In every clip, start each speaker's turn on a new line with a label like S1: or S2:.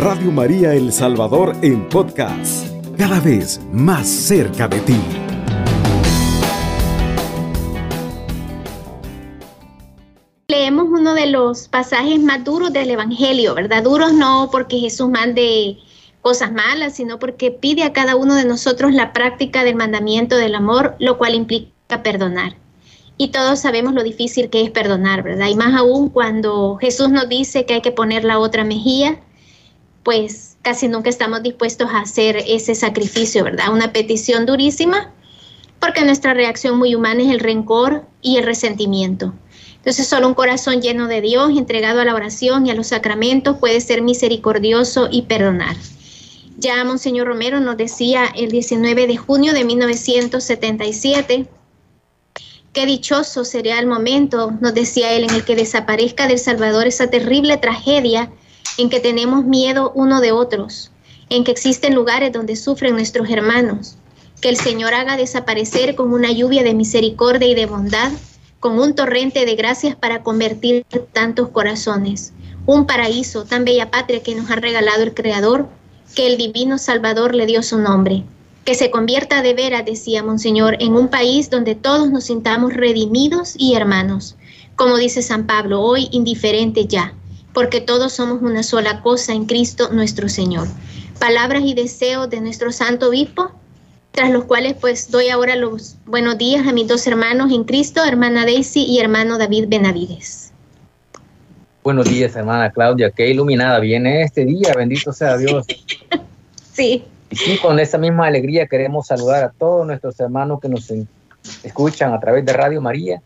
S1: Radio María El Salvador en podcast, cada vez más cerca de ti.
S2: Leemos uno de los pasajes más duros del Evangelio, ¿verdad? Duros no porque Jesús mande cosas malas, sino porque pide a cada uno de nosotros la práctica del mandamiento del amor, lo cual implica perdonar y todos sabemos lo difícil que es perdonar, ¿verdad? Y más aún cuando Jesús nos dice que hay que poner la otra mejilla, pues casi nunca estamos dispuestos a hacer ese sacrificio, ¿verdad? Una petición durísima, porque nuestra reacción muy humana es el rencor y el resentimiento. Entonces solo un corazón lleno de Dios, entregado a la oración y a los sacramentos, puede ser misericordioso y perdonar. Ya Monseñor Romero nos decía el 19 de junio de 1977, Qué dichoso sería el momento, nos decía él, en el que desaparezca del Salvador esa terrible tragedia en que tenemos miedo uno de otros, en que existen lugares donde sufren nuestros hermanos. Que el Señor haga desaparecer con una lluvia de misericordia y de bondad, con un torrente de gracias para convertir tantos corazones. Un paraíso, tan bella patria que nos ha regalado el Creador, que el divino Salvador le dio su nombre que se convierta de veras, decía Monseñor, en un país donde todos nos sintamos redimidos y hermanos. Como dice San Pablo, hoy indiferente ya, porque todos somos una sola cosa en Cristo nuestro Señor. Palabras y deseos de nuestro Santo Obispo, tras los cuales pues doy ahora los buenos días a mis dos hermanos en Cristo, hermana Daisy y hermano David Benavides.
S3: Buenos días, hermana Claudia, qué iluminada viene este día, bendito sea Dios.
S2: sí.
S3: Y sí, con esa misma alegría queremos saludar a todos nuestros hermanos que nos escuchan a través de Radio María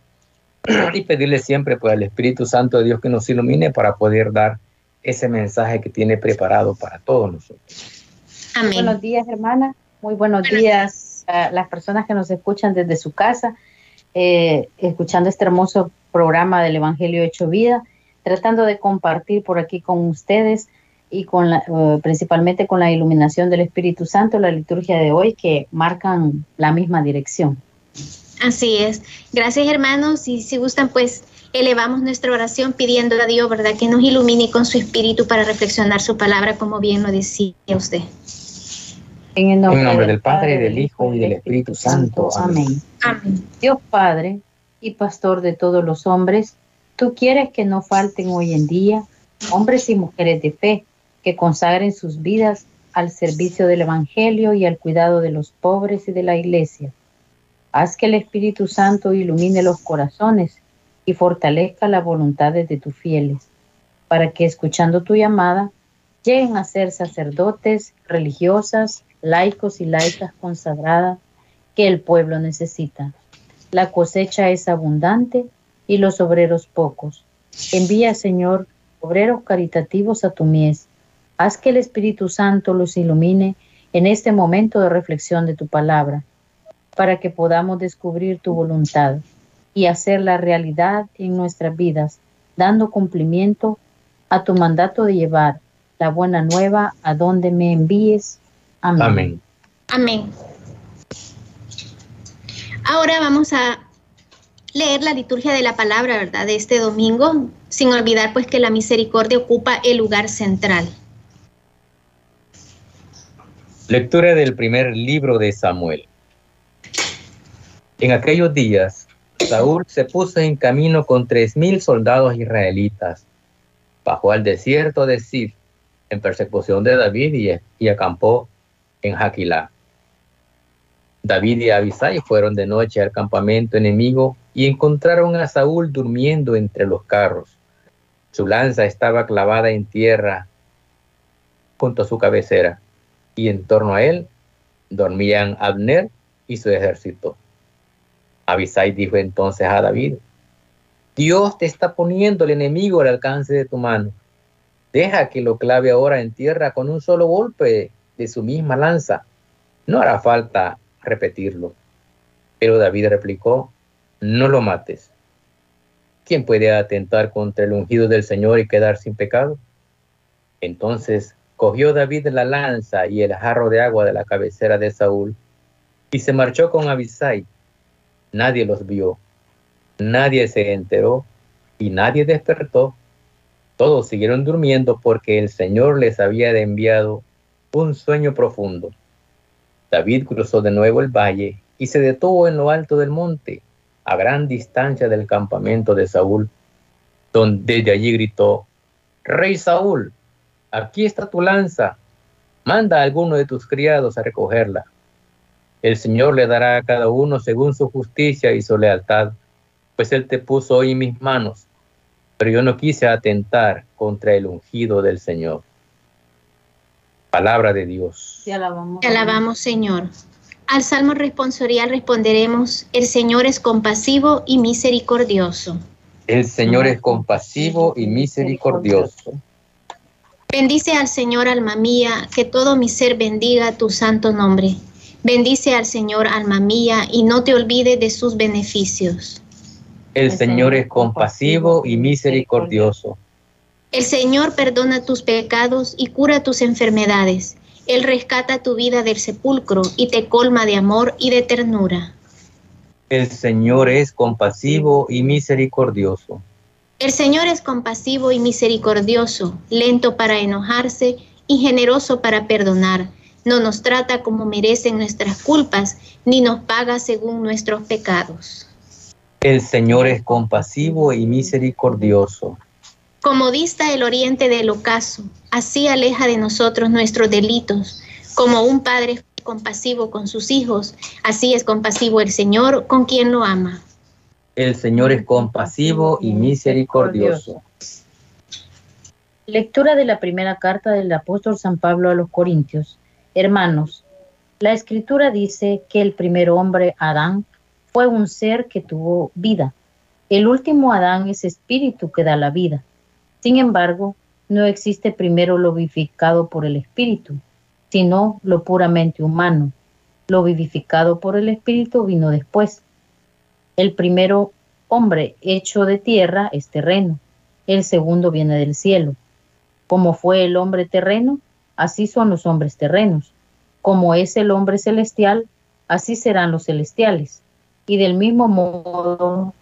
S3: y pedirle siempre pues, al Espíritu Santo de Dios que nos ilumine para poder dar ese mensaje que tiene preparado para todos nosotros.
S4: Amén. Buenos días, hermana. Muy buenos, días a las personas que nos escuchan desde su casa, eh, escuchando este hermoso programa del Evangelio Hecho Vida, tratando de compartir por aquí con ustedes y con la, eh, principalmente con la iluminación del Espíritu Santo, la liturgia de hoy, que marcan la misma dirección.
S2: Así es. Gracias hermanos y si gustan pues elevamos nuestra oración pidiendo a Dios, ¿verdad? Que nos ilumine con su espíritu para reflexionar su palabra como bien lo decía usted.
S3: En el nombre, del Padre, del Hijo y del Espíritu Santo.
S4: Amén. Amén. Dios Padre y Pastor de todos los hombres, tú quieres que no falten hoy en día hombres y mujeres de fe que consagren sus vidas al servicio del Evangelio y al cuidado de los pobres y de la Iglesia. Haz que el Espíritu Santo ilumine los corazones y fortalezca las voluntades de tus fieles, para que escuchando tu llamada lleguen a ser sacerdotes, religiosas, laicos y laicas consagradas que el pueblo necesita. La cosecha es abundante y los obreros pocos. Envía, Señor, obreros caritativos a tu mies Haz que el Espíritu Santo los ilumine en este momento de reflexión de tu palabra, para que podamos descubrir tu voluntad y hacer la realidad en nuestras vidas, dando cumplimiento a tu mandato de llevar la buena nueva a donde me envíes.
S3: Amén.
S2: Amén. Ahora vamos a leer la liturgia de la palabra, ¿verdad? De este domingo, sin olvidar pues que la misericordia ocupa el lugar central.
S3: Lectura del primer libro de Samuel. En aquellos días, Saúl se puso en camino con tres mil soldados israelitas. Bajó al desierto de Sif en persecución de David y, acampó en Jaquilá. David y Abisai fueron de noche al campamento enemigo y encontraron a Saúl durmiendo entre los carros. Su lanza estaba clavada en tierra junto a su cabecera y en torno a él dormían Abner y su ejército. Abisai dijo entonces a David, Dios te está poniendo el enemigo al alcance de tu mano. Deja que lo clave ahora en tierra con un solo golpe de su misma lanza. No hará falta repetirlo. Pero David replicó, no lo mates. ¿Quién puede atentar contra el ungido del Señor y quedar sin pecado? Entonces Cogió David la lanza y el jarro de agua de la cabecera de Saúl y se marchó con Abisai. Nadie los vio, nadie se enteró y nadie despertó Todos siguieron durmiendo porque el Señor les había enviado un sueño profundo. David cruzó de nuevo el valle y se detuvo en lo alto del monte, a gran distancia del campamento de Saúl, donde desde allí gritó, Rey Saúl, aquí está tu lanza, manda a alguno de tus criados a recogerla. El Señor le dará a cada uno según su justicia y su lealtad, pues Él te puso hoy en mis manos, pero yo no quise atentar contra el ungido del Señor. Palabra de Dios.
S2: Te alabamos, te alabamos Señor. Al salmo responsorial responderemos, el Señor es compasivo y misericordioso.
S3: El Señor es compasivo y misericordioso.
S2: Bendice al Señor, alma mía, que todo mi ser bendiga tu santo nombre. Bendice al Señor, alma mía, y no te olvides de sus beneficios.
S3: El Señor es compasivo y misericordioso.
S2: El Señor perdona tus pecados y cura tus enfermedades. Él rescata tu vida del sepulcro y te colma de amor y de ternura.
S3: El Señor es compasivo y misericordioso.
S2: El Señor es compasivo y misericordioso, lento para enojarse y generoso para perdonar. No nos trata como merecen nuestras culpas, ni nos paga según nuestros pecados.
S3: El Señor es compasivo y misericordioso.
S2: Como dista el oriente del ocaso, así aleja de nosotros nuestros delitos. Como un padre compasivo con sus hijos, así es compasivo el Señor con quien lo ama.
S3: El Señor es compasivo y misericordioso.
S4: Lectura de la primera carta del apóstol San Pablo a los Corintios. Hermanos, la escritura dice que el primer hombre, Adán, fue un ser que tuvo vida. El último Adán es espíritu que da la vida. Sin embargo, no existe primero lo vivificado por el espíritu, sino lo puramente humano. Lo vivificado por el espíritu vino después. El primero hombre hecho de tierra es terreno, el segundo viene del cielo. Como fue el hombre terreno, así son los hombres terrenos. Como es el hombre celestial, así serán los celestiales. Y del mismo modo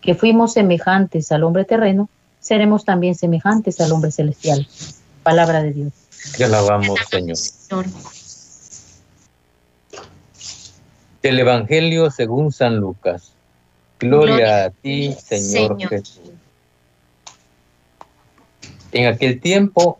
S4: que fuimos semejantes al hombre terreno, seremos también semejantes al hombre celestial. Palabra de Dios.
S3: Te alabamos, Señor. El Evangelio según San Lucas. Gloria, a ti, Señor, Jesús. En aquel tiempo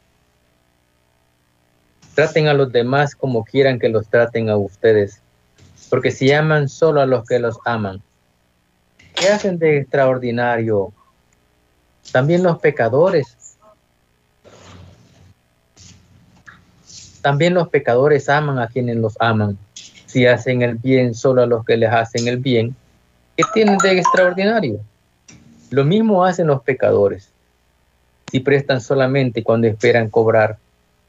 S3: Traten a los demás como quieran que los traten a ustedes, porque si aman solo a los que los aman, ¿qué hacen de extraordinario? También los pecadores. También los pecadores aman a quienes los aman. Si hacen el bien solo a los que les hacen el bien, ¿Qué tienen de extraordinario? Lo mismo hacen los pecadores. Si prestan solamente cuando esperan cobrar,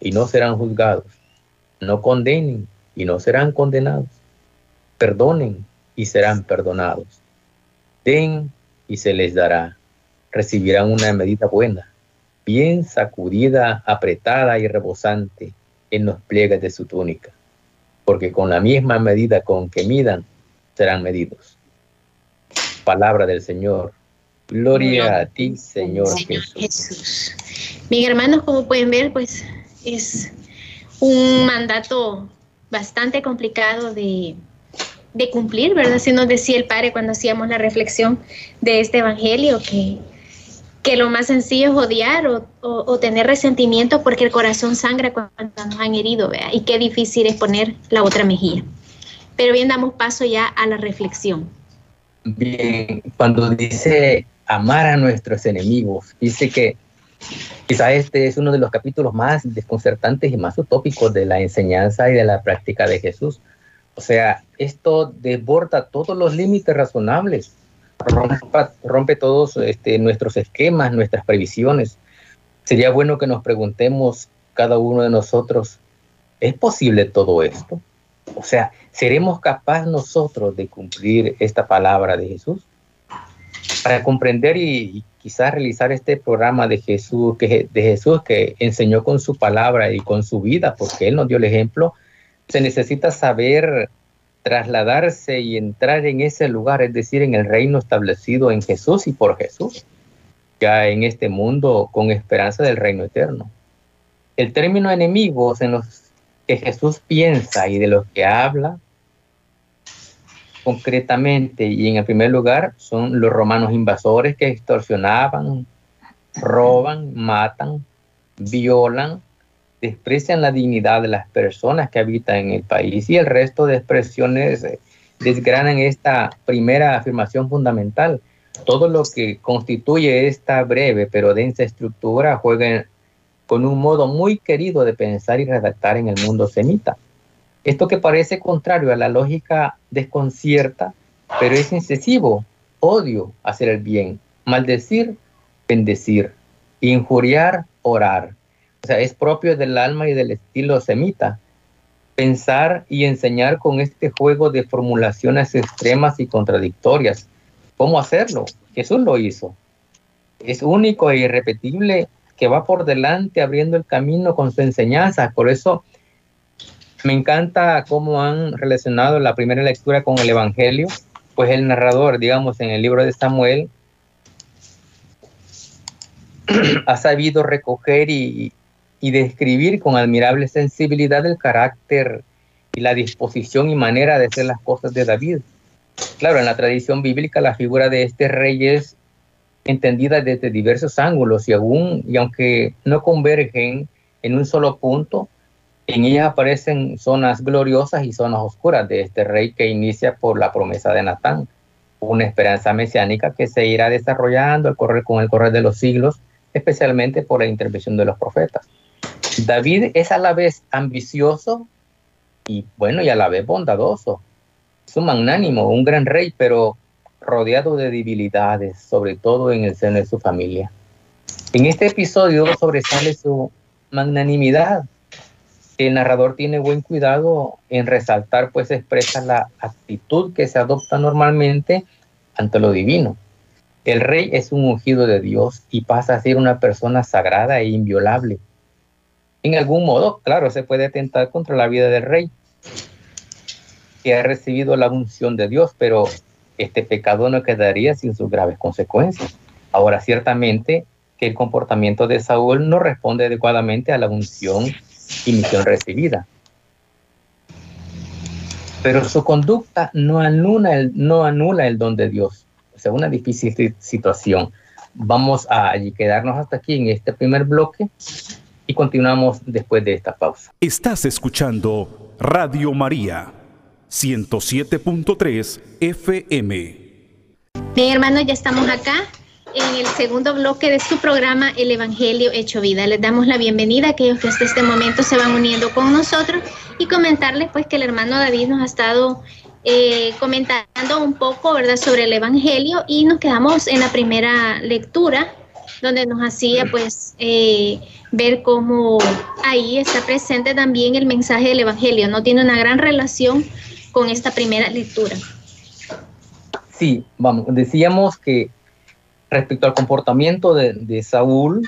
S3: y no serán juzgados. No condenen y no serán condenados. Perdonen y serán perdonados. Den y se les dará. Recibirán una medida buena, bien sacudida, apretada y rebosante en los pliegues de su túnica porque con la misma medida con que midan, serán medidos. Palabra del Señor. Gloria a ti, Señor, Jesús. Jesús.
S2: Mis hermanos, como pueden ver, pues es un mandato bastante complicado de, de cumplir, ¿verdad? Si nos decía el Padre cuando hacíamos la reflexión de este Evangelio, que que lo más sencillo es odiar o, tener resentimiento porque el corazón sangra cuando nos han herido, ¿vea? y qué difícil es poner la otra mejilla. Pero bien, damos paso ya a la reflexión.
S3: Bien, cuando dice amar a nuestros enemigos, dice que quizá este es uno de los capítulos más desconcertantes y más utópicos de la enseñanza y de la práctica de Jesús. O sea, esto desborda todos los límites razonables rompe todos este, nuestros esquemas, nuestras previsiones. Sería bueno que nos preguntemos cada uno de nosotros, ¿es posible todo esto? O sea, ¿seremos capaces nosotros de cumplir esta palabra de Jesús? Para comprender y, quizás realizar este programa de Jesús, que, de Jesús que enseñó con su palabra y con su vida, porque Él nos dio el ejemplo, se necesita saber trasladarse y entrar en ese lugar, es decir, en el reino establecido en Jesús y por Jesús, ya en este mundo con esperanza del reino eterno. El término enemigos en los que Jesús piensa y de los que habla concretamente y en el primer lugar son los romanos invasores que extorsionaban, roban, matan, violan, desprecian la dignidad de las personas que habitan en el país y el resto de expresiones eh, desgranan esta primera afirmación fundamental. Todo lo que constituye esta breve pero densa estructura juega con un modo muy querido de pensar y redactar en el mundo semita. Esto que parece contrario a la lógica desconcierta, pero es incesivo, odio hacer el bien, maldecir, bendecir, injuriar, orar, o sea, es propio del alma y del estilo semita. Pensar y enseñar con este juego de formulaciones extremas y contradictorias. ¿Cómo hacerlo? Jesús lo hizo. Es único e irrepetible que va por delante abriendo el camino con su enseñanza. Por eso me encanta cómo han relacionado la primera lectura con el Evangelio, pues el narrador, digamos, en el libro de Samuel, ha sabido recoger y, describir con admirable sensibilidad el carácter y la disposición y manera de hacer las cosas de David. Claro, en la tradición bíblica la figura de este rey es entendida desde diversos ángulos y aún y aunque no convergen en un solo punto, en ella aparecen zonas gloriosas y zonas oscuras de este rey que inicia por la promesa de Natán, una esperanza mesiánica que se irá desarrollando al correr con el correr de los siglos, especialmente por la intervención de los profetas. David es a la vez ambicioso y bueno, y a la vez bondadoso. Es un magnánimo, un gran rey, pero rodeado de debilidades, sobre todo en el seno de su familia. En este episodio sobresale su magnanimidad. El narrador tiene buen cuidado en resaltar, pues expresa la actitud que se adopta normalmente ante lo divino. El rey es un ungido de Dios y pasa a ser una persona sagrada e inviolable en algún modo, claro, se puede atentar contra la vida del rey, que ha recibido la unción de Dios, pero este pecado no quedaría sin sus graves consecuencias. Ahora, ciertamente que el comportamiento de Saúl no responde adecuadamente a la unción y misión recibida. Pero su conducta no anula el, no anula el don de Dios. O sea, una difícil situación. Vamos a quedarnos hasta aquí en este primer bloque y continuamos después de esta pausa.
S1: Estás escuchando Radio María 107.3 FM.
S2: Bien, hermanos, ya estamos acá en el segundo bloque de su programa El Evangelio Hecho Vida. Les damos la bienvenida a aquellos que hasta este momento se van uniendo con nosotros y comentarles pues que el hermano David nos ha estado eh, comentando un poco, ¿verdad?, sobre el Evangelio y nos quedamos en la primera lectura donde nos hacía pues eh, ver cómo ahí está presente también el mensaje del Evangelio, no tiene una gran relación con esta primera lectura.
S3: Sí, vamos, decíamos que respecto al comportamiento de, Saúl,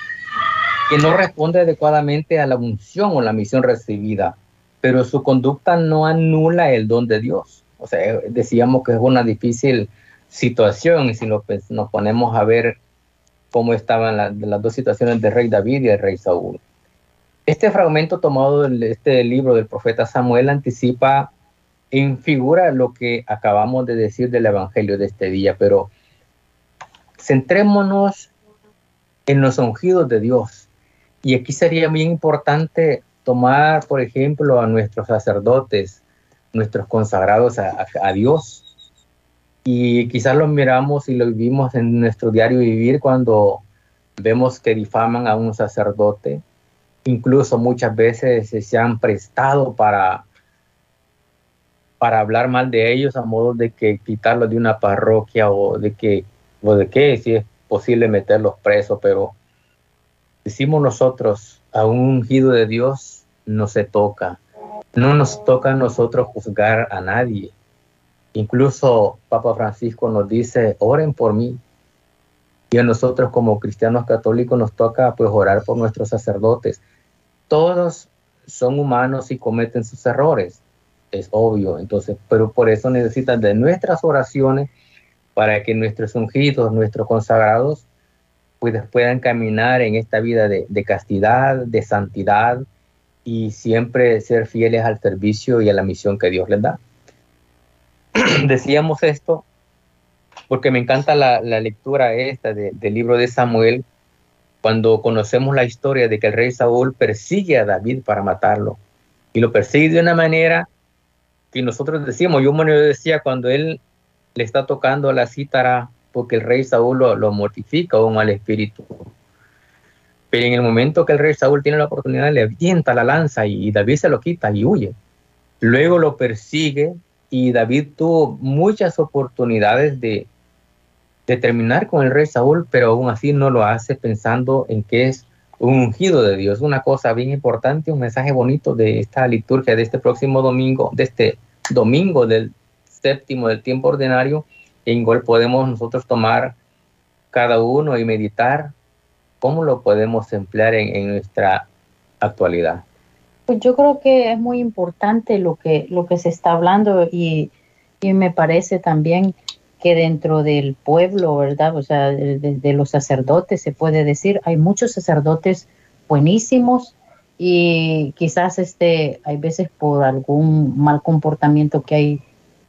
S3: que no responde adecuadamente a la unción o la misión recibida, pero su conducta no anula el don de Dios. O sea, decíamos que es una difícil situación y si nos, nos ponemos a ver cómo estaban las dos situaciones de rey David y el rey Saúl. Este fragmento tomado de este libro del profeta Samuel anticipa en figura lo que acabamos de decir del Evangelio de este día, pero centrémonos en los ungidos de Dios. Y aquí sería muy importante tomar, por ejemplo, a nuestros sacerdotes, nuestros consagrados a, Dios, y quizás lo miramos y lo vivimos en nuestro diario vivir cuando vemos que difaman a un sacerdote. Incluso muchas veces se han prestado para, para hablar mal de ellos a modo de que quitarlos de una parroquia o de que, o de que si es posible meterlos presos, pero decimos nosotros, a un ungido de Dios no se toca. No nos toca a nosotros juzgar a nadie Incluso Papa Francisco nos dice, oren por mí. Y a nosotros como cristianos católicos nos toca pues orar por nuestros sacerdotes. Todos son humanos y cometen sus errores, es obvio. Entonces, pero por eso necesitan de nuestras oraciones para que nuestros ungidos, nuestros consagrados, pues puedan caminar en esta vida de, de castidad, de santidad y siempre ser fieles al servicio y a la misión que Dios les da. decíamos esto porque me encanta la, lectura esta del libro de Samuel, cuando conocemos la historia de que el rey Saúl persigue a David para matarlo. Y lo persigue de una manera que nosotros decíamos, yo me decía cuando él le está tocando la cítara porque el rey Saúl lo, mortifica o un mal espíritu. Pero en el momento que el rey Saúl tiene la oportunidad, le avienta la lanza y David se lo quita y huye. Luego lo persigue y David tuvo muchas oportunidades de, terminar con el rey Saúl, pero aún así no lo hace pensando en que es un ungido de Dios. Una cosa bien importante, un mensaje bonito de esta liturgia de este próximo domingo, de este domingo del séptimo del tiempo ordinario, en cual podemos nosotros tomar cada uno y meditar cómo lo podemos emplear en nuestra actualidad.
S4: Pues yo creo que es muy importante lo que, lo que se está hablando y, me parece también que dentro del pueblo, ¿verdad? O sea, de, los sacerdotes se puede decir, hay muchos sacerdotes buenísimos y quizás este, hay veces por algún mal comportamiento que hay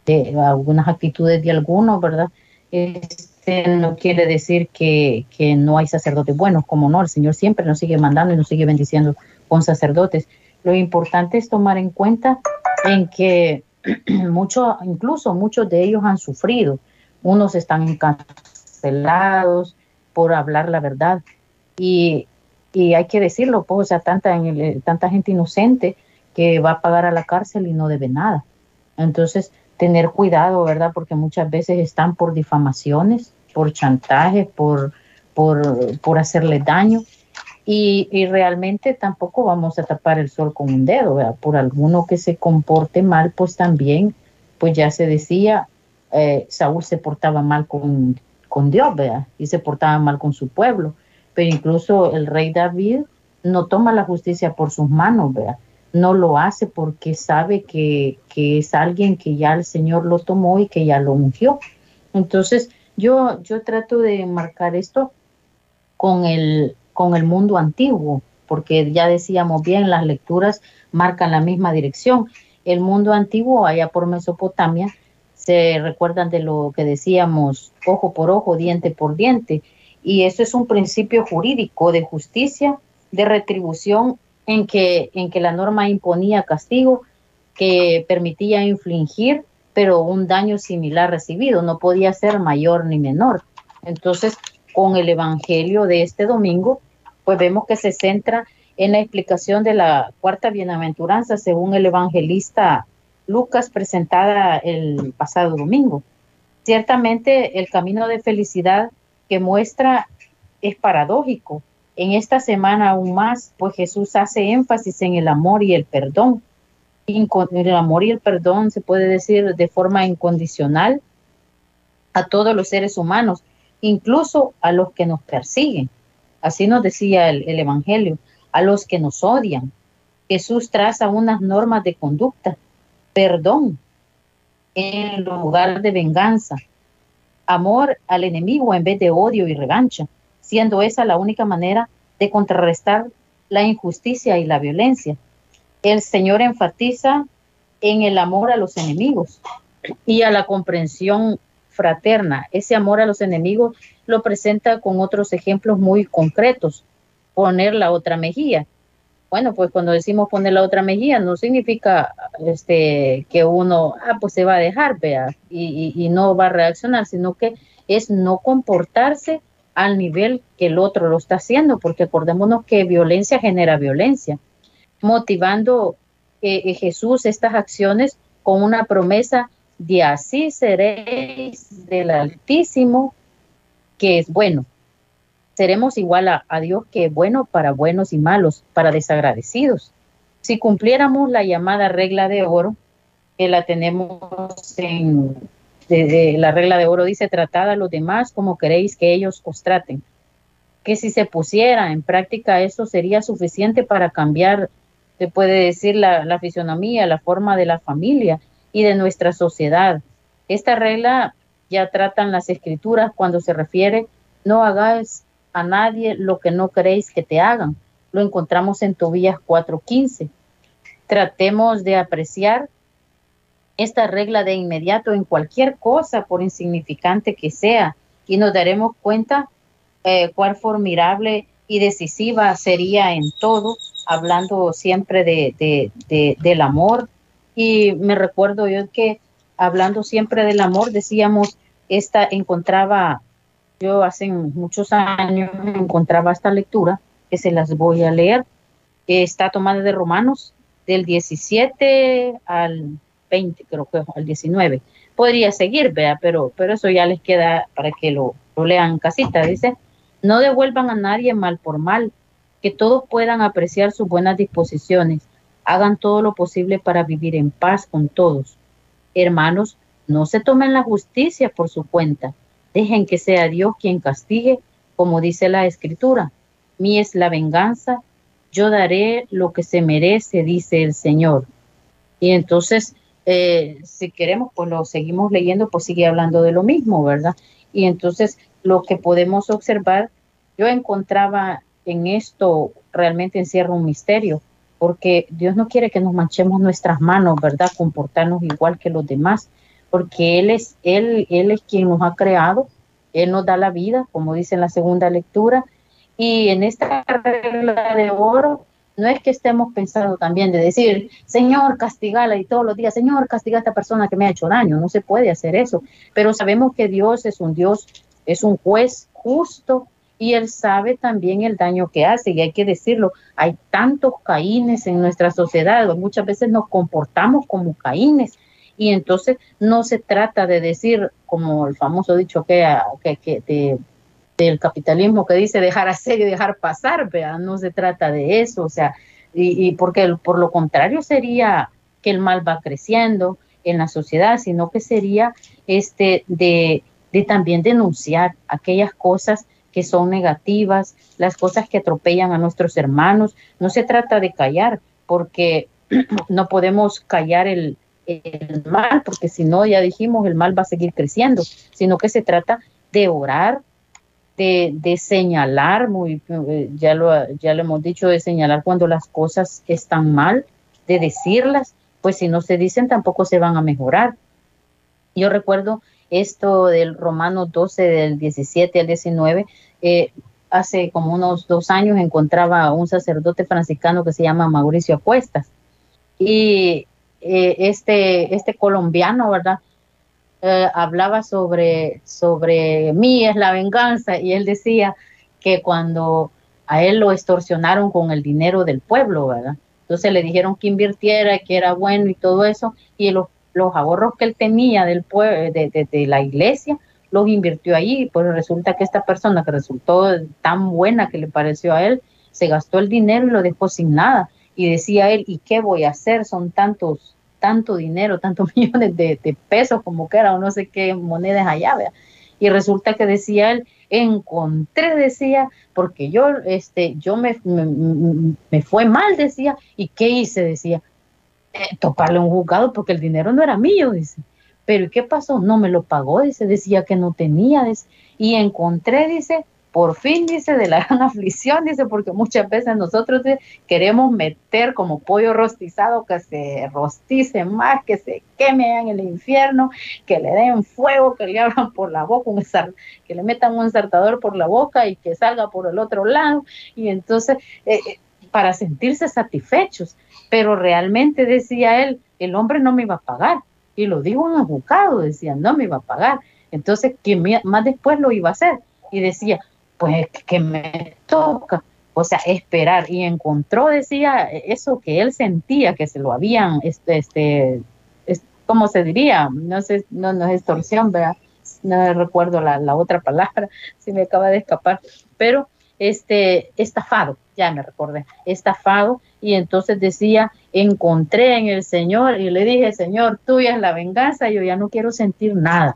S4: de algunas actitudes de algunos, ¿verdad? Este no quiere decir que, que no hay sacerdotes buenos, como no, el Señor siempre nos sigue mandando y nos sigue bendiciendo con sacerdotes lo importante es tomar en cuenta en que mucho, incluso muchos de ellos han sufrido. Unos están encarcelados por hablar la verdad. Y, hay que decirlo, pues, o sea, tanta, tanta gente inocente que va a pagar a la cárcel y no debe nada. Entonces, tener cuidado, ¿verdad? Porque muchas veces están por difamaciones, por chantaje, por, por, por hacerle daño. Y, realmente tampoco vamos a tapar el sol con un dedo, por alguno que se comporte mal, pues también, pues ya se decía, eh, Saúl se portaba mal con, con Dios, ¿verdad? y se portaba mal con su pueblo, pero incluso el rey David no toma la justicia por sus manos, ¿verdad? No lo hace porque sabe que, que es alguien que ya el Señor lo tomó y que ya lo ungió. Entonces, yo, yo trato de marcar esto con el, con el mundo antiguo, porque ya decíamos bien, las lecturas marcan la misma dirección. El mundo antiguo, allá por Mesopotamia, se recuerdan de lo que decíamos, ojo por ojo, diente por diente, y eso es un principio jurídico de justicia, de retribución, en que, en que la norma imponía castigo que permitía infligir, pero un daño similar recibido, no podía ser mayor ni menor. Entonces, con el Evangelio de este domingo, pues vemos que se centra en la explicación de la cuarta bienaventuranza según el evangelista Lucas presentada el pasado domingo. Ciertamente el camino de felicidad que muestra es paradójico. En esta semana aún más, pues Jesús hace énfasis en el amor y el perdón. El amor y el perdón se puede decir de forma incondicional a todos los seres humanos, incluso a los que nos persiguen. Así nos decía el, Evangelio, a los que nos odian. Jesús traza unas normas de conducta, perdón en lugar de venganza, amor al enemigo en vez de odio y revancha, siendo esa la única manera de contrarrestar la injusticia y la violencia. El Señor enfatiza en el amor a los enemigos y a la comprensión fraterna. Ese amor a los enemigos lo presenta con otros ejemplos muy concretos. Poner la otra mejilla. Bueno, pues cuando decimos poner la otra mejilla no significa este, que uno, ah, pues se va a dejar, vea, y, y no va a reaccionar, sino que es no comportarse al nivel que el otro lo está haciendo, porque acordémonos que violencia genera violencia, motivando eh, eh, Jesús estas acciones con una promesa de así seréis del Altísimo, que es bueno. Seremos igual a, a Dios que es bueno para buenos y malos, para desagradecidos. Si cumpliéramos la llamada regla de oro, que la tenemos en de, la regla de oro dice, tratad a los demás como queréis que ellos os traten. Que si se pusiera en práctica eso sería suficiente para cambiar, se puede decir, la, la fisonomía, la forma de la familia y de nuestra sociedad. Esta regla ya tratan las escrituras cuando se refiere, no hagáis a nadie lo que no queréis que te hagan. Lo encontramos en Tobías 4:15. Tratemos de apreciar esta regla de inmediato en cualquier cosa, por insignificante que sea, y nos daremos cuenta eh, cuál formidable y decisiva sería en todo, hablando siempre de, del amor. Y me recuerdo yo que hablando siempre del amor, decíamos, esta encontraba, yo hace muchos años encontraba esta lectura, que se las voy a leer, está tomada de Romanos, del 17 al 20, creo que al 19. Podría seguir, vea, pero, pero eso ya les queda para que lo, lo lean casita. Dice, no devuelvan a nadie mal por mal, que todos puedan apreciar sus buenas disposiciones. Hagan todo lo posible para vivir en paz con todos. Hermanos, no se tomen la justicia por su cuenta. Dejen que sea Dios quien castigue, como dice la escritura. Mi es la venganza, yo daré lo que se merece, dice el Señor. Y entonces eh, si queremos, pues lo seguimos leyendo, pues sigue hablando de lo mismo, ¿verdad? Y entonces lo que podemos observar, yo encontraba en esto realmente encierra un misterio, porque Dios no quiere que nos manchemos nuestras manos, ¿verdad? Comportarnos igual que los demás, porque Él es, Él, Él es quien nos ha creado, Él nos da la vida, como dice en la segunda lectura, y en esta regla de oro, no es que estemos pensando también de decir, Señor, castigala y todos los días, Señor, castiga a esta persona que me ha hecho daño. No se puede hacer eso. Pero sabemos que Dios es un Dios, es un juez justo y Él sabe también el daño que hace. Y hay que decirlo, hay tantos caínes en nuestra sociedad, muchas veces nos comportamos como caínes. Y entonces no se trata de decir, como el famoso dicho que, que, que del capitalismo que dice dejar hacer y dejar pasar, ¿verdad? no se trata de eso, o sea, y, porque por lo contrario sería que el mal va creciendo en la sociedad, sino que sería este de, de también denunciar aquellas cosas que son negativas, las cosas que atropellan a nuestros hermanos. No se trata de callar, porque no podemos callar el mal, porque si no, ya dijimos, el mal va a seguir creciendo, sino que se trata de orar, de, señalar, muy, eh, ya, lo, ya lo hemos dicho, de señalar cuando las cosas están mal, de decirlas, pues si no se dicen tampoco se van a mejorar. Yo recuerdo esto del Romano 12, del 17 al 19, eh, hace como unos dos años encontraba a un sacerdote franciscano que se llama Mauricio Acuestas. Y eh, este, este colombiano, ¿verdad? Eh, hablaba sobre, sobre mí es la venganza y él decía que cuando a él lo extorsionaron con el dinero del pueblo, ¿verdad? Entonces le dijeron que invirtiera, que era bueno y todo eso, y los, los ahorros que él tenía del de, de, la iglesia, los invirtió ahí, pues resulta que esta persona que resultó tan buena que le pareció a él, se gastó el dinero y lo dejó sin nada. Y decía él, ¿y qué voy a hacer? Son tantos tanto dinero, tantos millones de, pesos como que era o no sé qué monedas allá, ¿verdad? Y resulta que decía él, encontré, decía, porque yo, este, yo me, me, fue mal, decía, ¿y qué hice? Decía, eh, toparle un juzgado porque el dinero no era mío, dice. Pero ¿y qué pasó? No me lo pagó, dice, decía que no tenía, y encontré, dice, por fin, dice, de la gran aflicción, dice, porque muchas veces nosotros queremos meter como pollo rostizado que se rostice más, que se queme en el infierno, que le den fuego, que le abran por la boca, un que le metan un ensartador por la boca y que salga por el otro lado. Y entonces, eh, eh, para sentirse satisfechos. Pero realmente decía él, el hombre no me iba a pagar. Y lo digo en abocado, decía, no me iba a pagar. Entonces, que más después lo iba a hacer? Y decía, pues que me toca, o sea, esperar. Y encontró, decía, eso que él sentía que se lo habían, este, este ¿cómo se diría? No sé, no, no es extorsión, ¿verdad? No recuerdo la, la otra palabra, si me acaba de escapar, pero este, estafado, ya me recordé, estafado, y entonces decía, encontré en el Señor y le dije, Señor, tuya es la venganza, yo ya no quiero sentir nada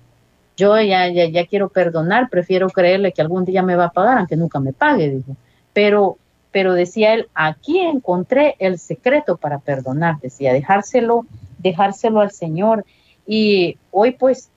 S4: yo ya, ya, ya quiero perdonar, prefiero creerle que algún día me va a pagar, aunque nunca me pague, dijo. Pero, pero decía él, aquí encontré el secreto para perdonar, decía, dejárselo, dejárselo al Señor. Y hoy pues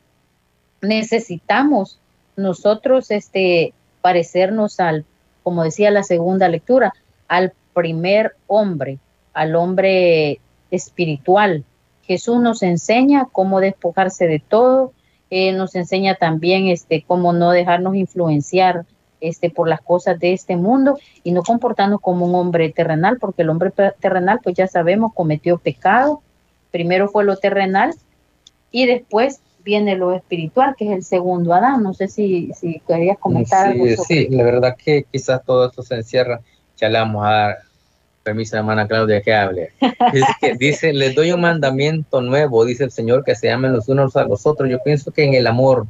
S4: necesitamos nosotros este parecernos al, como decía la segunda lectura, al primer hombre, al hombre espiritual. Jesús nos enseña cómo despojarse de todo, eh, nos enseña también este, cómo no dejarnos influenciar este, por las cosas de este mundo y no comportarnos como un hombre terrenal, porque el hombre terrenal, pues ya sabemos, cometió pecado. Primero fue lo terrenal y después viene lo espiritual, que es el segundo Adán. No sé si, si querías comentar
S3: algo. sí, la verdad que quizás todo esto se encierra. Ya le vamos a dar permiso, hermana Claudia, que hable. Dice, dice, les doy un mandamiento nuevo, dice el Señor, que se amen los unos a los otros. Yo pienso que en el amor,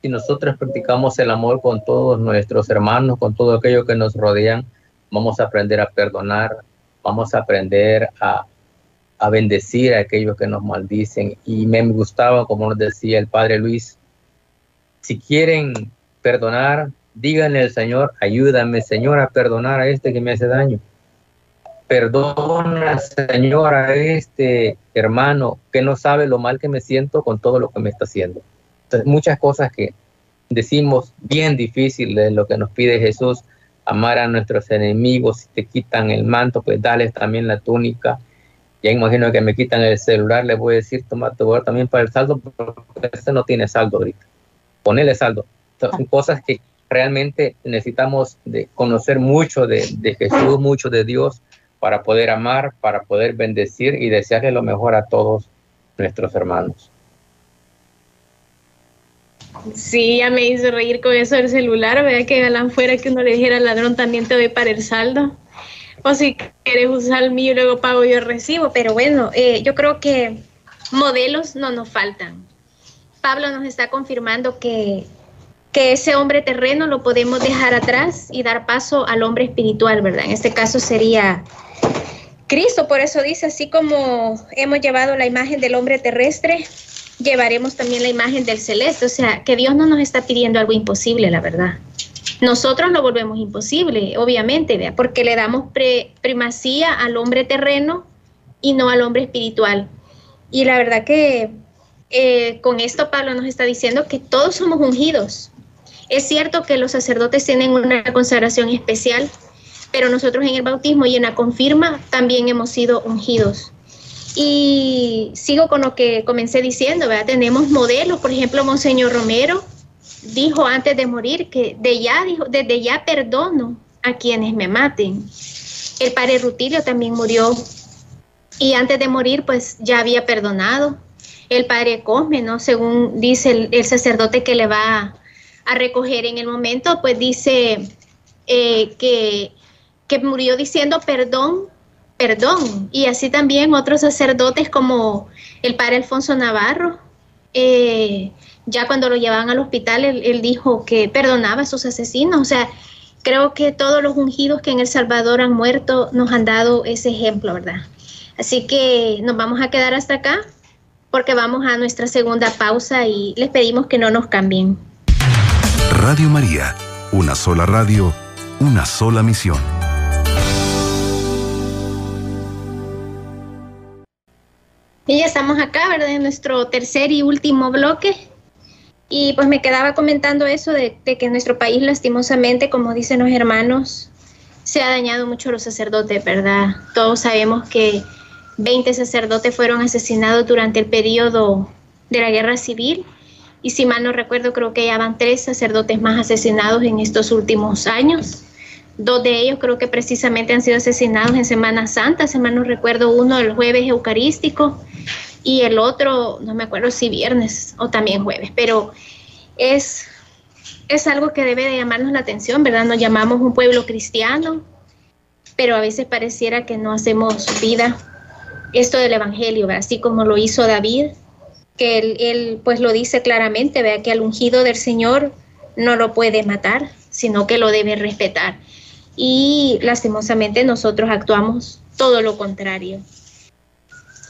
S3: si nosotros practicamos el amor con todos nuestros hermanos, con todo aquello que nos rodean, vamos a aprender a perdonar, vamos a aprender a, a bendecir a aquellos que nos maldicen. Y me gustaba, como nos decía el Padre Luis, si quieren perdonar, díganle al Señor, ayúdame, Señor, a perdonar a este que me hace daño perdona, Señor, a este hermano que no sabe lo mal que me siento con todo lo que me está haciendo. Entonces, muchas cosas que decimos bien difícil de lo que nos pide Jesús, amar a nuestros enemigos, si te quitan el manto, pues dale también la túnica. Ya imagino que me quitan el celular, les voy a decir, toma tu también para el saldo, porque este no tiene saldo ahorita. Ponele saldo. son cosas que realmente necesitamos de conocer mucho de, de Jesús, mucho de Dios, para poder amar, para poder bendecir y desearle lo mejor a todos nuestros hermanos.
S2: Sí, ya me hizo reír con eso del celular, vea que galán fuera que uno le dijera al ladrón también te doy para el saldo. O si quieres usar el mío luego pago yo recibo. Pero bueno, eh, yo creo que modelos no nos faltan. Pablo nos está confirmando que que ese hombre terreno lo podemos dejar atrás y dar paso al hombre espiritual, ¿verdad? En este caso sería Cristo, por eso dice, así como hemos llevado la imagen del hombre terrestre, llevaremos también la imagen del celeste, o sea, que Dios no nos está pidiendo algo imposible, la verdad. Nosotros lo volvemos imposible, obviamente, porque le damos primacía al hombre terreno y no al hombre espiritual. Y la verdad que eh, con esto Pablo nos está diciendo que todos somos ungidos, es cierto que los sacerdotes tienen una consagración especial, pero nosotros en el bautismo y en la confirma también hemos sido ungidos. Y sigo con lo que comencé diciendo, ¿verdad? Tenemos modelos, por ejemplo, Monseñor Romero dijo antes de morir que de ya, dijo, desde ya perdono a quienes me maten. El padre Rutilio también murió y antes de morir pues ya había perdonado. El padre Cosme, ¿no? Según dice el, el sacerdote que le va a recoger en el momento, pues dice eh, que, que murió diciendo perdón, perdón. Y así también otros sacerdotes como el padre Alfonso Navarro, eh, ya cuando lo llevaban al hospital, él, dijo que perdonaba a sus asesinos. O sea, creo que todos los ungidos que en El Salvador han muerto nos han dado ese ejemplo, ¿verdad? Así que nos vamos a quedar hasta acá porque vamos a nuestra segunda pausa y les pedimos que no nos cambien.
S1: Radio María, una sola radio, una sola misión.
S2: Y ya estamos acá, ¿verdad? En nuestro tercer y último bloque. Y pues me quedaba comentando eso de, que en nuestro país lastimosamente, como dicen los hermanos, se ha dañado mucho los sacerdotes, ¿verdad? Todos sabemos que 20 sacerdotes fueron asesinados durante el periodo de la guerra civil y si mal no recuerdo creo que ya van tres sacerdotes más asesinados en estos últimos años. Dos de ellos creo que precisamente han sido asesinados en Semana Santa, si mal no recuerdo uno el jueves eucarístico y el otro, no me acuerdo si viernes o también jueves, pero es, es algo que debe de llamarnos la atención, ¿verdad? Nos llamamos un pueblo cristiano, pero a veces pareciera que no hacemos vida esto del Evangelio, así como lo hizo David, que él, pues lo dice claramente, vea que al ungido del Señor no lo puede matar, sino que lo debe respetar. Y lastimosamente nosotros actuamos todo lo contrario.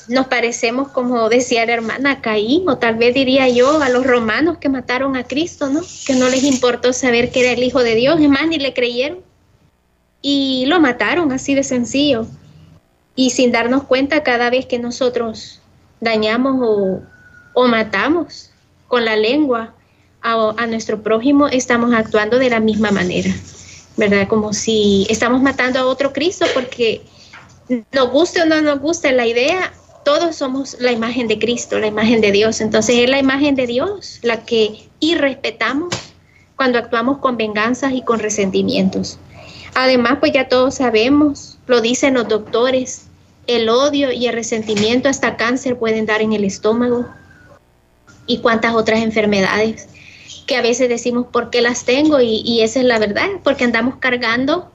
S2: Nos parecemos, como decía la hermana Caín, o tal vez diría yo, a los romanos que mataron a Cristo, ¿no? Que no les importó saber que era el Hijo de Dios, es más, ni le creyeron. Y lo mataron así de sencillo. Y sin darnos cuenta, cada vez que nosotros dañamos o, o matamos con la lengua a, a, nuestro prójimo, estamos actuando de la misma manera, ¿verdad? Como si estamos matando a otro Cristo porque nos guste o no nos guste la idea, todos somos la imagen de Cristo, la imagen de Dios. Entonces es la imagen de Dios la que irrespetamos cuando actuamos con venganzas y con resentimientos. Además, pues ya todos sabemos, lo dicen los doctores, el odio y el resentimiento hasta cáncer pueden dar en el estómago y cuántas otras enfermedades que a veces decimos por qué las tengo y, y esa es la verdad, porque andamos cargando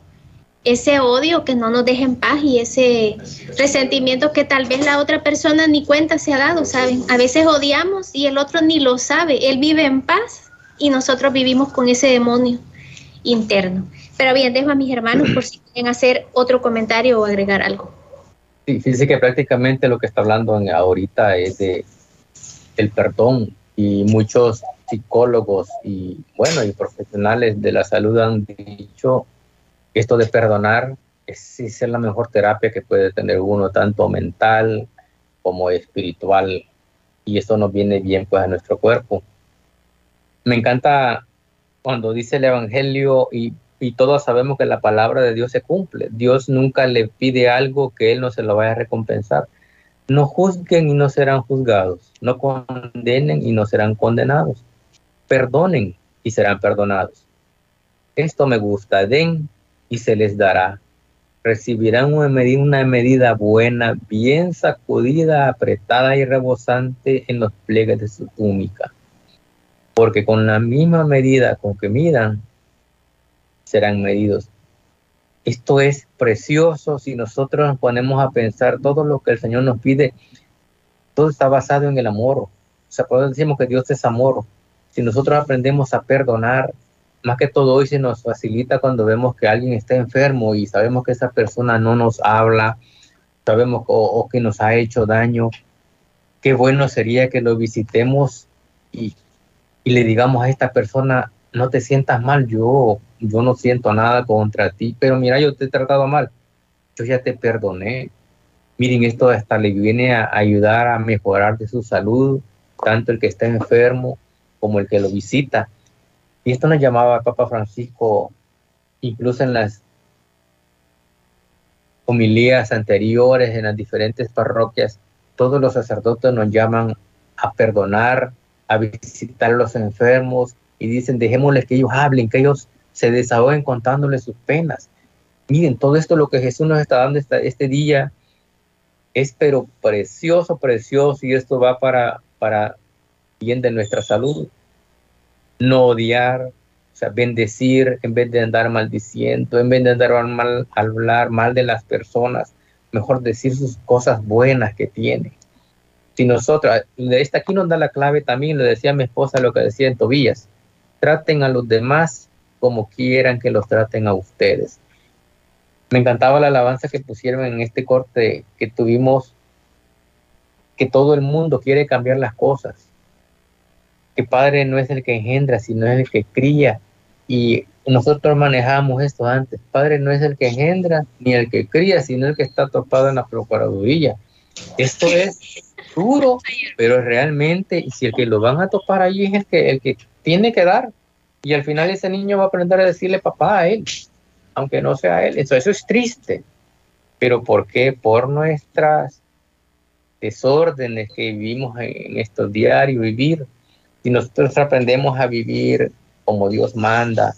S2: ese odio que no nos deja en paz y ese resentimiento que tal vez la otra persona ni cuenta se ha dado, ¿saben? A veces odiamos y el otro ni lo sabe, él vive en paz y nosotros vivimos con ese demonio interno. Pero bien, dejo a mis hermanos por si quieren hacer otro comentario o agregar algo.
S3: Sí, fíjese que prácticamente lo que está hablando ahorita es de el perdón y muchos psicólogos y bueno y profesionales de la salud han dicho que esto de perdonar es, es la mejor terapia que puede tener uno tanto mental como espiritual y esto nos viene bien pues a nuestro cuerpo. Me encanta cuando dice el evangelio y y todos sabemos que la palabra de Dios se cumple. Dios nunca le pide algo que Él no se lo vaya a recompensar. No juzguen y no serán juzgados. No condenen y no serán condenados. Perdonen y serán perdonados. Esto me gusta. Den y se les dará. Recibirán una medida, buena, bien sacudida, apretada y rebosante en los pliegues de su túnica. Porque con la misma medida con que midan, serán medidos. Esto es precioso si nosotros nos ponemos a pensar todo lo que el Señor nos pide, todo está basado en el amor. O sea, por decimos que Dios es amor. Si nosotros aprendemos a perdonar, más que todo hoy se nos facilita cuando vemos que alguien está enfermo y sabemos que esa persona no nos habla, sabemos o, o que nos ha hecho daño. Qué bueno sería que lo visitemos y, y le digamos a esta persona, no te sientas mal, yo, yo no siento nada contra ti, pero mira, yo te he tratado mal, yo ya te perdoné. Miren, esto hasta le viene a ayudar a mejorar de su salud, tanto el que está enfermo como el que lo visita. Y esto nos llamaba Papa Francisco, incluso en las homilías anteriores, en las diferentes parroquias, todos los sacerdotes nos llaman a perdonar, a visitar a los enfermos, y dicen, dejémosles que ellos hablen, que ellos se desahoguen contándoles sus penas. Miren, todo esto lo que Jesús nos está dando este día es pero precioso, precioso, y esto va para, para de nuestra salud. No odiar, o sea, bendecir en vez de andar maldiciendo, en vez de andar mal, hablar mal de las personas, mejor decir sus cosas buenas que tiene. Si nosotros, esta aquí nos da la clave también, le decía a mi esposa lo que decía en Tobías, traten a los demás como quieran que los traten a ustedes. Me encantaba la alabanza que pusieron en este corte que tuvimos, que todo el mundo quiere cambiar las cosas, que Padre no es el que engendra, sino el que cría. Y nosotros manejamos esto antes. Padre no es el que engendra ni el que cría, sino el que está topado en la procuraduría. Esto es duro, pero realmente, y si el que lo van a topar ahí es el que, el que tiene que dar, y al final ese niño va a aprender a decirle papá a él, aunque no sea él. Eso, eso es triste. Pero ¿por qué? Por nuestras desórdenes que vivimos en estos diarios vivir. Si nosotros aprendemos a vivir como Dios manda,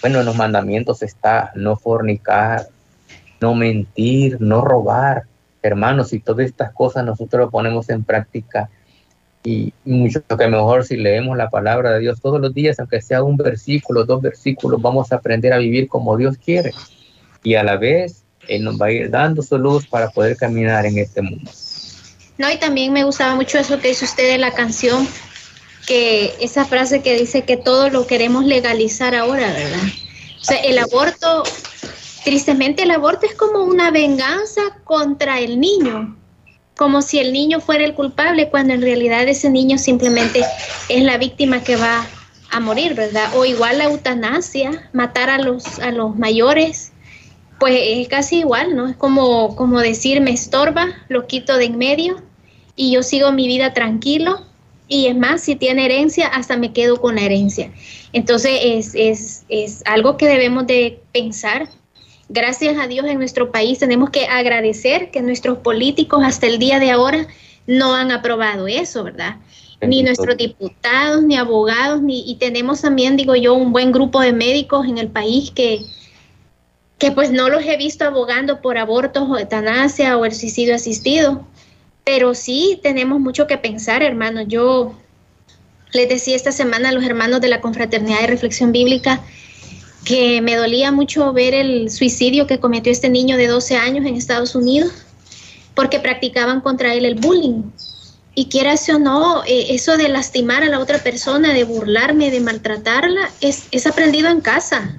S3: bueno, en los mandamientos está no fornicar, no mentir, no robar. Hermanos, y todas estas cosas nosotros lo ponemos en práctica y mucho que mejor si leemos la palabra de Dios todos los días, aunque sea un versículo, dos versículos, vamos a aprender a vivir como Dios quiere. Y a la vez, Él nos va a ir dando su luz para poder caminar en este mundo.
S2: No, y también me gustaba mucho eso que dice usted de la canción, que esa frase que dice que todo lo queremos legalizar ahora, ¿verdad? O sea, el aborto, tristemente el aborto es como una venganza contra el niño, como si el niño fuera el culpable, cuando en realidad ese niño simplemente es la víctima que va a morir, ¿verdad? O igual la eutanasia, matar a los, a los mayores, pues es casi igual, ¿no? Es como, como decir, me estorba, lo quito de en medio y yo sigo mi vida tranquilo. Y es más, si tiene herencia, hasta me quedo con la herencia. Entonces es, es, es algo que debemos de pensar Gracias a Dios en nuestro país tenemos que agradecer que nuestros políticos hasta el día de ahora no han aprobado eso, ¿verdad? Ni nuestros diputados, ni abogados, ni, y tenemos también, digo yo, un buen grupo de médicos en el país que, que pues no los he visto abogando por abortos o eutanasia o el suicidio asistido, pero sí tenemos mucho que pensar, hermanos. Yo les decía esta semana a los hermanos de la Confraternidad de Reflexión Bíblica, que me dolía mucho ver el suicidio que cometió este niño de 12 años en Estados Unidos, porque practicaban contra él el bullying. Y quieras o no, eh, eso de lastimar a la otra persona, de burlarme, de maltratarla, es, es aprendido en casa.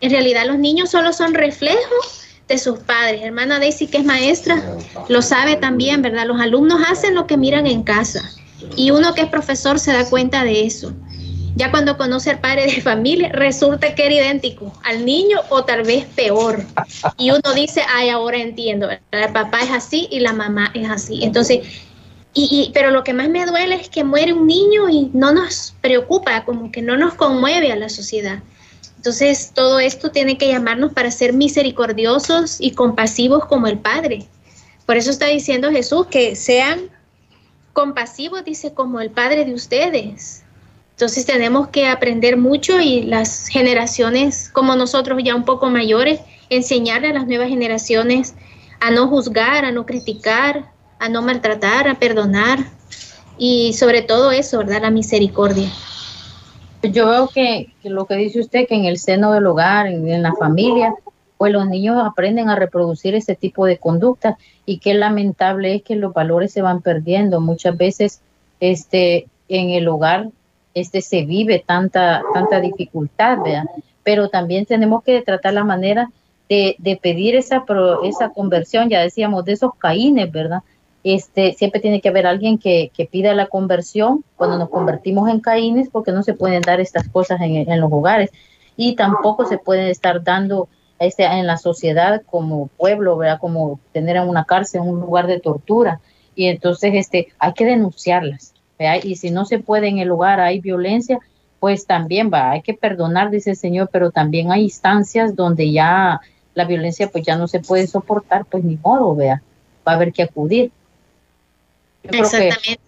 S2: En realidad los niños solo son reflejos de sus padres. Hermana Daisy, que es maestra, lo sabe también, ¿verdad? Los alumnos hacen lo que miran en casa. Y uno que es profesor se da cuenta de eso. Ya cuando conoce al padre de familia, resulta que era idéntico al niño o tal vez peor. Y uno dice, ay, ahora entiendo, el papá es así y la mamá es así. Entonces, y, pero lo que más me duele es que muere un niño y no nos preocupa, como que no nos conmueve a la sociedad. Entonces, todo esto tiene que llamarnos para ser misericordiosos y compasivos como el Padre. Por eso está diciendo Jesús que sean compasivos, dice, como el Padre de ustedes. Entonces tenemos que aprender mucho y las generaciones como nosotros ya un poco mayores, enseñarle a las nuevas generaciones a no juzgar, a no criticar, a no maltratar, a perdonar y sobre todo eso, ¿verdad? La misericordia.
S4: Yo veo que, lo que dice usted, que en el seno del hogar, en, la familia, pues los niños aprenden a reproducir ese tipo de conducta y qué lamentable es que los valores se van perdiendo. Muchas veces este, en el hogar este, se vive tanta, tanta dificultad, ¿verdad? Pero también tenemos que tratar la manera de, de pedir esa, esa conversión, ya decíamos, de esos caínes, ¿verdad? Este, siempre tiene que haber alguien que, pida la conversión cuando nos convertimos en caínes, porque no se pueden dar estas cosas en, los hogares y tampoco se pueden estar dando este, en la sociedad como pueblo, ¿verdad? Como tener en una cárcel, un lugar de tortura. Y entonces este, hay que denunciarlas y si no se puede en el lugar, hay violencia, pues también va, hay que perdonar, dice el Señor, pero también hay instancias donde ya la violencia pues ya no se puede soportar, pues ni modo, vea, va a haber que acudir.
S2: Exactamente.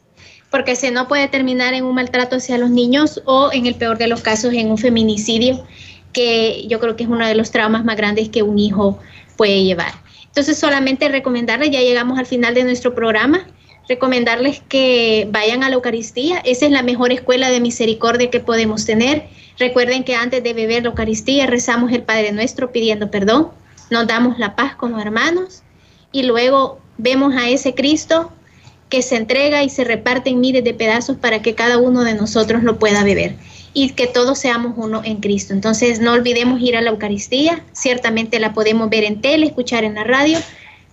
S2: porque si no puede terminar en un maltrato hacia los niños o en el peor de los casos en un feminicidio, que yo creo que es uno de los traumas más grandes que un hijo puede llevar. Entonces solamente recomendarles, ya llegamos al final de nuestro programa, recomendarles que vayan a la Eucaristía. Esa es la mejor escuela de misericordia que podemos tener. Recuerden que antes de beber la Eucaristía rezamos el Padre Nuestro pidiendo perdón, nos damos la paz como hermanos y luego vemos a ese Cristo que se entrega y se reparte en miles de pedazos para que cada uno de nosotros lo pueda beber y que todos seamos uno en Cristo. Entonces no olvidemos ir a la Eucaristía, ciertamente la podemos ver en tele, escuchar en la radio,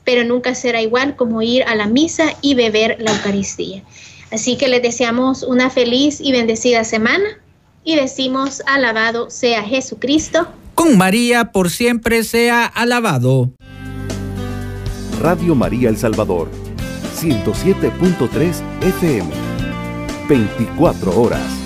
S2: pero nunca será igual como ir a la misa y beber la Eucaristía. Así que les deseamos una feliz y bendecida semana y decimos alabado sea Jesucristo.
S5: Con María por siempre sea alabado.
S1: Radio María El Salvador 107.3 FM. 24 horas.